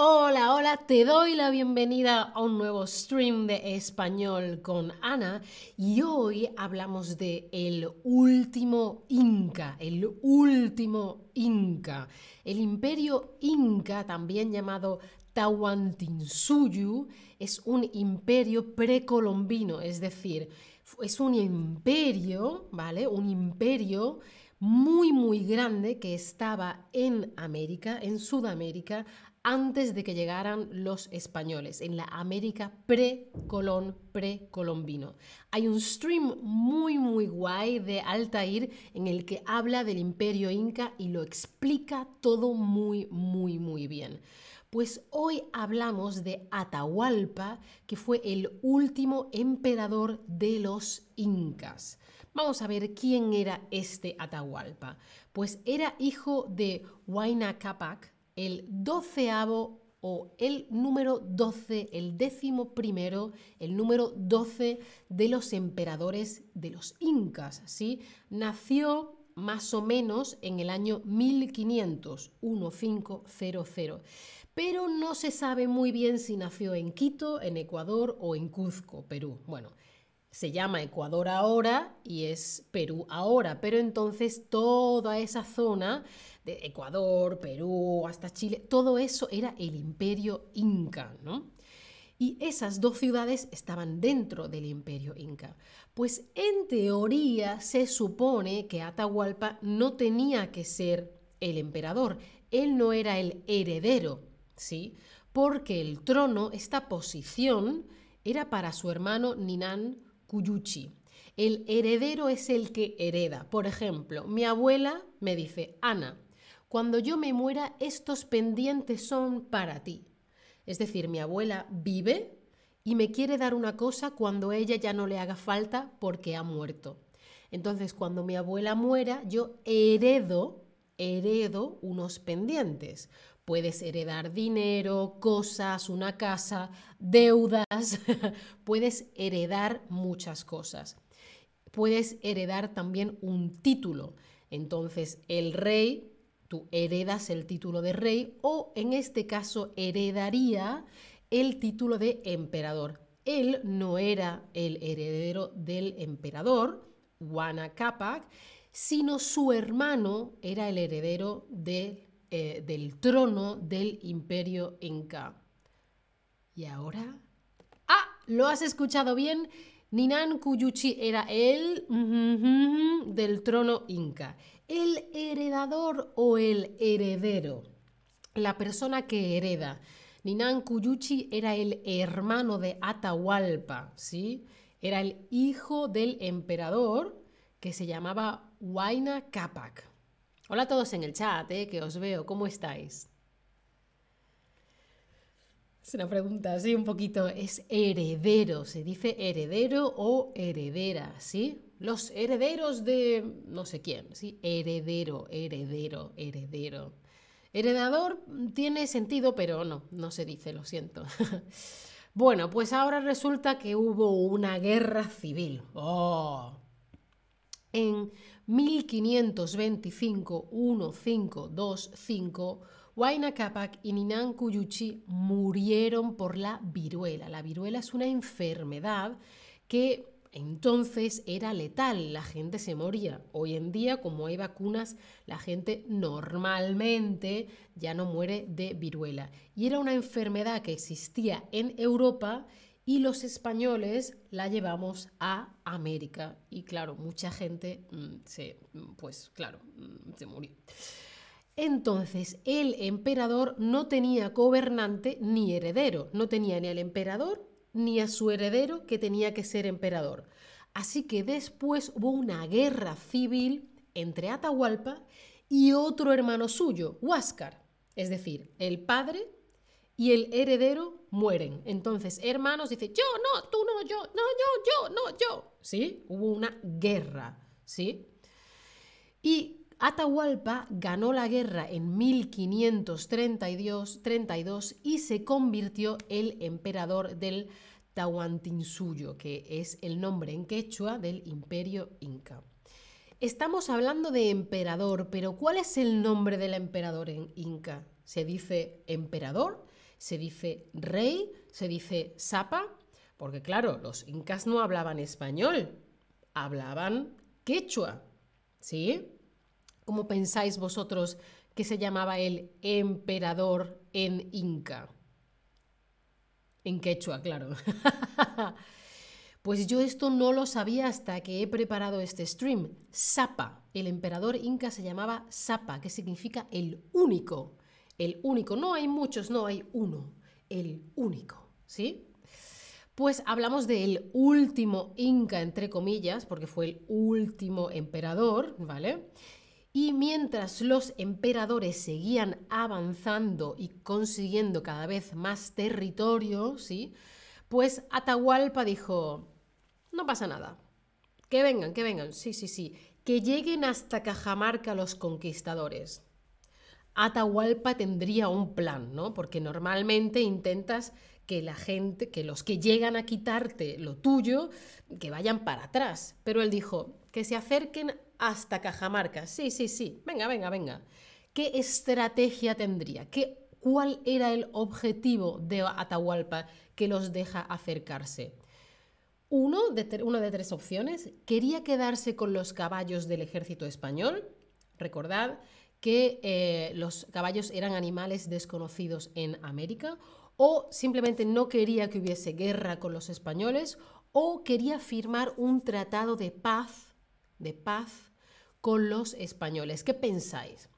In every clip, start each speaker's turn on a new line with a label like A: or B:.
A: Hola, hola, te doy la bienvenida a un nuevo stream de español con Ana y hoy hablamos de el último Inca, el último Inca. El imperio Inca, también llamado Tahuantinsuyu, es un imperio precolombino, es decir, es un imperio, ¿vale? Un imperio muy, muy grande que estaba en América, en Sudamérica, antes de que llegaran los españoles, en la América pre-colón, pre-colombino. Hay un stream muy, muy guay de Altair en el que habla del imperio inca y lo explica todo muy, muy, muy bien. Pues hoy hablamos de Atahualpa, que fue el último emperador de los incas. Vamos a ver quién era este Atahualpa. Pues era hijo de Huayna Capac, el doceavo o el número 12, el décimo primero, el número 12 de los emperadores de los incas, ¿sí? Nació más o menos en el año 1500, 1500, pero no se sabe muy bien si nació en Quito, en Ecuador o en Cuzco, Perú. Bueno, se llama Ecuador ahora y es Perú ahora, pero entonces toda esa zona de Ecuador, Perú, hasta Chile, todo eso era el imperio inca, ¿no? Y esas dos ciudades estaban dentro del imperio inca. Pues en teoría se supone que Atahualpa no tenía que ser el emperador, él no era el heredero, ¿sí? Porque el trono, esta posición, era para su hermano Ninan Kuyuchi. El heredero es el que hereda. Por ejemplo, mi abuela me dice, Ana, cuando yo me muera, estos pendientes son para ti. Es decir, mi abuela vive y me quiere dar una cosa cuando ella ya no le haga falta porque ha muerto. Entonces, cuando mi abuela muera, yo heredo, heredo unos pendientes. Puedes heredar dinero, cosas, una casa, deudas, puedes heredar muchas cosas. Puedes heredar también un título. Entonces, el rey tú heredas el título de rey o en este caso heredaría el título de emperador. Él no era el heredero del emperador, Capac, sino su hermano era el heredero eh, del trono del imperio inca. ¿Y ahora? Ah, lo has escuchado bien. Ninan Kuyuchi era el del trono inca el heredador o el heredero, la persona que hereda. Ninan Kuyuchi era el hermano de Atahualpa, ¿sí? Era el hijo del emperador que se llamaba Huayna Capac. Hola a todos en el chat, ¿eh? que os veo, ¿cómo estáis? Es una pregunta así un poquito, es heredero, se dice heredero o heredera, ¿sí? Los herederos de no sé quién, ¿sí? Heredero, heredero, heredero. Heredador tiene sentido, pero no, no se dice, lo siento. bueno, pues ahora resulta que hubo una guerra civil. ¡Oh! En 1525, 1525, Huayna Capac y Ninan Kuyuchi murieron por la viruela. La viruela es una enfermedad que entonces era letal, la gente se moría. Hoy en día, como hay vacunas, la gente normalmente ya no muere de viruela. Y era una enfermedad que existía en Europa y los españoles la llevamos a América. Y claro, mucha gente mm, se, pues claro, mm, se murió. Entonces, el emperador no tenía gobernante ni heredero, no tenía ni al emperador ni a su heredero que tenía que ser emperador. Así que después hubo una guerra civil entre Atahualpa y otro hermano suyo, Huáscar. Es decir, el padre y el heredero mueren. Entonces, hermanos dice, yo no, tú no, yo, no, yo, yo, no, yo. ¿Sí? Hubo una guerra, ¿sí? Y Atahualpa ganó la guerra en 1532 32, y se convirtió el emperador del Tahuantinsuyo, que es el nombre en quechua del imperio inca. Estamos hablando de emperador, pero ¿cuál es el nombre del emperador en inca? ¿Se dice emperador? Se dice rey, se dice sapa, porque claro, los incas no hablaban español, hablaban quechua, ¿sí? ¿Cómo pensáis vosotros que se llamaba el emperador en inca? En quechua, claro. Pues yo esto no lo sabía hasta que he preparado este stream. Sapa. El emperador inca se llamaba Sapa, que significa el único. El único. No hay muchos, no hay uno. El único. ¿Sí? Pues hablamos del último inca, entre comillas, porque fue el último emperador, ¿vale? Y mientras los emperadores seguían avanzando y consiguiendo cada vez más territorio, ¿sí? Pues Atahualpa dijo, no pasa nada. Que vengan, que vengan. Sí, sí, sí. Que lleguen hasta Cajamarca los conquistadores. Atahualpa tendría un plan, ¿no? Porque normalmente intentas que la gente, que los que llegan a quitarte lo tuyo, que vayan para atrás. Pero él dijo, que se acerquen hasta Cajamarca. Sí, sí, sí. Venga, venga, venga. ¿Qué estrategia tendría? ¿Qué, ¿Cuál era el objetivo de Atahualpa que los deja acercarse? Uno de, una de tres opciones, quería quedarse con los caballos del ejército español. Recordad que eh, los caballos eran animales desconocidos en América, o simplemente no quería que hubiese guerra con los españoles, o quería firmar un tratado de paz, de paz con los españoles. ¿Qué pensáis?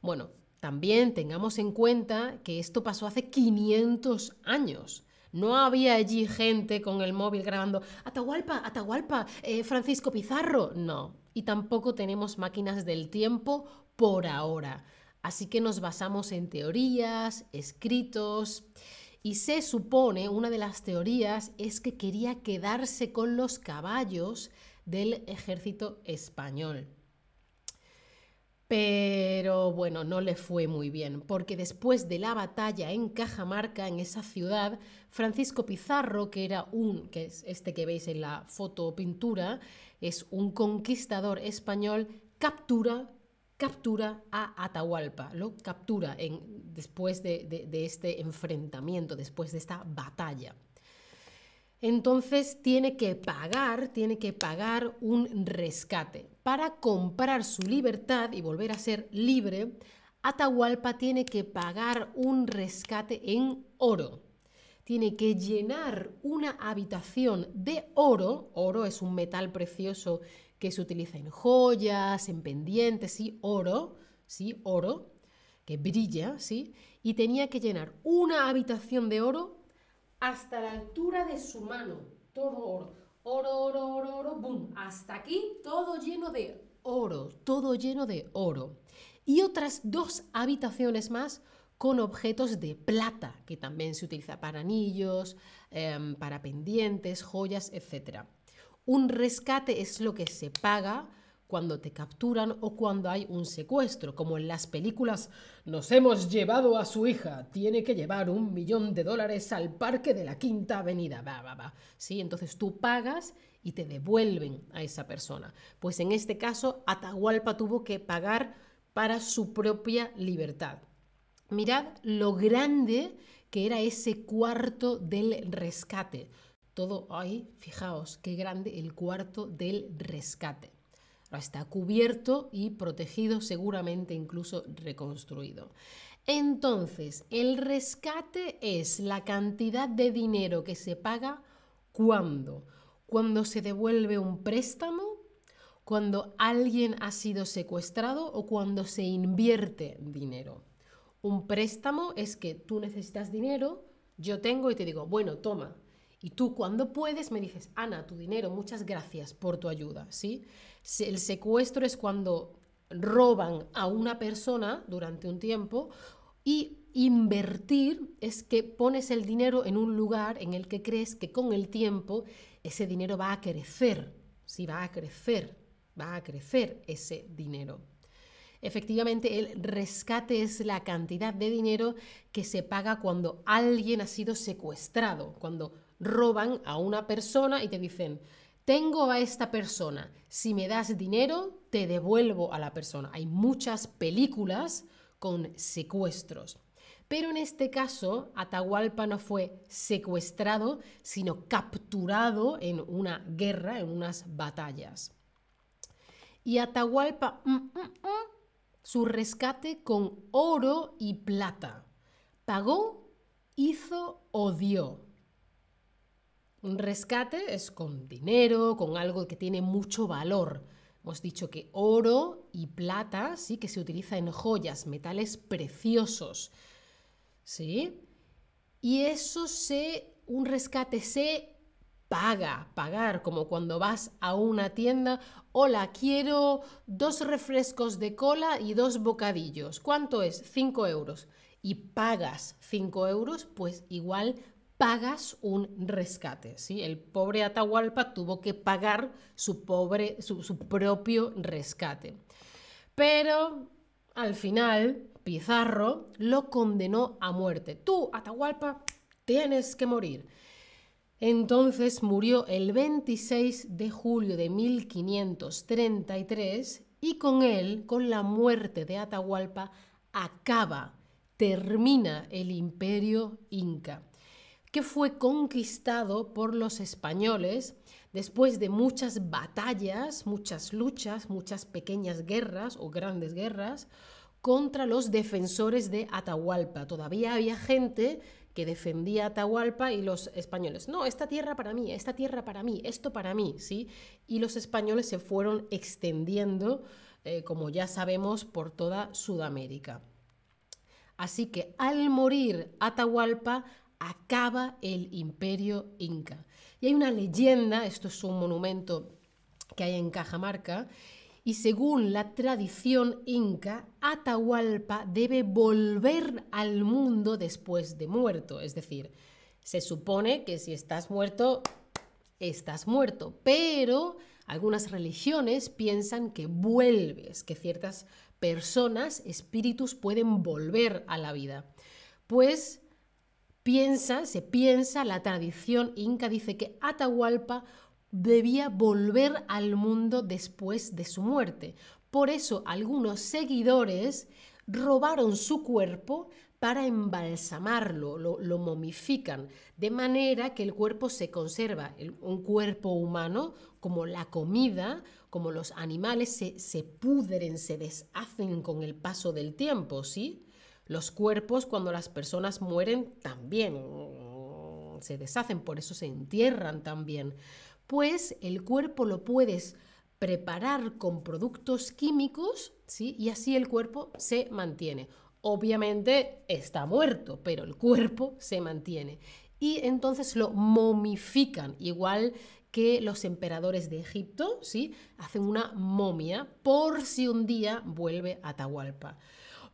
A: Bueno, también tengamos en cuenta que esto pasó hace 500 años. No había allí gente con el móvil grabando Atahualpa, Atahualpa, eh, Francisco Pizarro. No. Y tampoco tenemos máquinas del tiempo por ahora. Así que nos basamos en teorías, escritos. Y se supone, una de las teorías es que quería quedarse con los caballos del ejército español. Pero bueno, no le fue muy bien, porque después de la batalla en Cajamarca, en esa ciudad, Francisco Pizarro, que era un, que es este que veis en la foto o pintura, es un conquistador español, captura, captura a Atahualpa, lo captura después de este enfrentamiento, después de esta batalla entonces tiene que pagar, tiene que pagar un rescate. Para comprar su libertad y volver a ser libre, Atahualpa tiene que pagar un rescate en oro. Tiene que llenar una habitación de oro. Oro es un metal precioso que se utiliza en joyas, en pendientes, sí, oro, sí, oro, que brilla, sí. Y tenía que llenar una habitación de oro hasta la altura de su mano. Todo oro. Oro, oro, oro, oro, boom. Hasta aquí todo lleno de oro. Todo lleno de oro. Y otras dos habitaciones más con objetos de plata, que también se utiliza para anillos, em, para pendientes, joyas, etc. Un rescate es lo que se paga cuando te capturan o cuando hay un secuestro, como en las películas Nos hemos llevado a su hija, tiene que llevar un millón de dólares al parque de la Quinta Avenida. Va, va, va. ¿Sí? Entonces tú pagas y te devuelven a esa persona. Pues en este caso, Atahualpa tuvo que pagar para su propia libertad. Mirad lo grande que era ese cuarto del rescate. Todo ahí, fijaos, qué grande el cuarto del rescate. Está cubierto y protegido, seguramente incluso reconstruido. Entonces, el rescate es la cantidad de dinero que se paga cuando, cuando se devuelve un préstamo, cuando alguien ha sido secuestrado o cuando se invierte dinero. Un préstamo es que tú necesitas dinero, yo tengo y te digo, bueno, toma. Y tú cuando puedes me dices, Ana, tu dinero, muchas gracias por tu ayuda, ¿sí? El secuestro es cuando roban a una persona durante un tiempo y invertir es que pones el dinero en un lugar en el que crees que con el tiempo ese dinero va a crecer, sí, va a crecer, va a crecer ese dinero. Efectivamente, el rescate es la cantidad de dinero que se paga cuando alguien ha sido secuestrado, cuando roban a una persona y te dicen, tengo a esta persona, si me das dinero, te devuelvo a la persona. Hay muchas películas con secuestros. Pero en este caso, Atahualpa no fue secuestrado, sino capturado en una guerra, en unas batallas. Y Atahualpa, mm, mm, mm, su rescate con oro y plata. Pagó, hizo o dio. Un rescate es con dinero, con algo que tiene mucho valor. Hemos dicho que oro y plata sí que se utiliza en joyas, metales preciosos. ¿Sí? Y eso se, un rescate se paga, pagar, como cuando vas a una tienda, hola, quiero dos refrescos de cola y dos bocadillos. ¿Cuánto es? Cinco euros. Y pagas cinco euros, pues igual pagas un rescate. ¿sí? El pobre Atahualpa tuvo que pagar su, pobre, su, propio rescate. Pero al final, Pizarro lo condenó a muerte. Tú, Atahualpa, tienes que morir. Entonces murió el 26 de julio de 1533 y con él, con la muerte de Atahualpa, acaba, termina el imperio inca que fue conquistado por los españoles después de muchas batallas, muchas luchas, muchas pequeñas guerras o grandes guerras contra los defensores de Atahualpa. Todavía había gente que defendía Atahualpa y los españoles, no, esta tierra para mí, esta tierra para mí, esto para mí, ¿sí? Y los españoles se fueron extendiendo, eh, como ya sabemos, por toda Sudamérica. Así que al morir Atahualpa, acaba el imperio inca. Y hay una leyenda, esto es un monumento que hay en Cajamarca, y según la tradición inca, Atahualpa debe volver al mundo después de muerto. Es decir, se supone que si estás muerto, estás muerto, pero algunas religiones piensan que vuelves, que ciertas personas, espíritus pueden volver a la vida. Pues Piensa, se piensa, la tradición inca dice que Atahualpa debía volver al mundo después de su muerte. Por eso algunos seguidores robaron su cuerpo para embalsamarlo, lo, momifican, de manera que el cuerpo se conserva, un cuerpo humano, como la comida, como los animales, se, se pudren, se deshacen con el paso del tiempo, ¿sí? Los cuerpos, cuando las personas mueren, también se deshacen, por eso se entierran también. Pues el cuerpo lo puedes preparar con productos químicos, ¿sí? Y así el cuerpo se mantiene. Obviamente está muerto, pero el cuerpo se mantiene. Y entonces lo momifican, igual que los emperadores de Egipto, ¿sí? Hacen una momia por si un día vuelve a Atahualpa.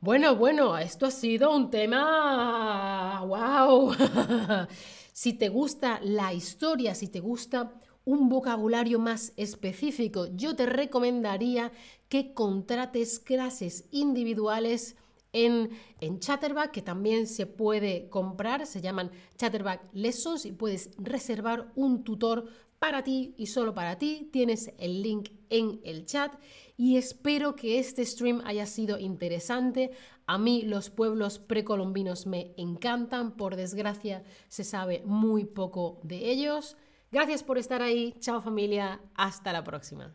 A: Bueno, bueno, esto ha sido un tema... ¡Wow! si te gusta la historia, si te gusta un vocabulario más específico, yo te recomendaría que contrates clases individuales en, en, Chatterback, que también se puede comprar, se llaman Chatterback Lessons y puedes reservar un tutor para ti y solo para ti. Tienes el link en el chat y espero que este stream haya sido interesante. A mí los pueblos precolombinos me encantan, por desgracia se sabe muy poco de ellos. Gracias por estar ahí, chao familia, hasta la próxima.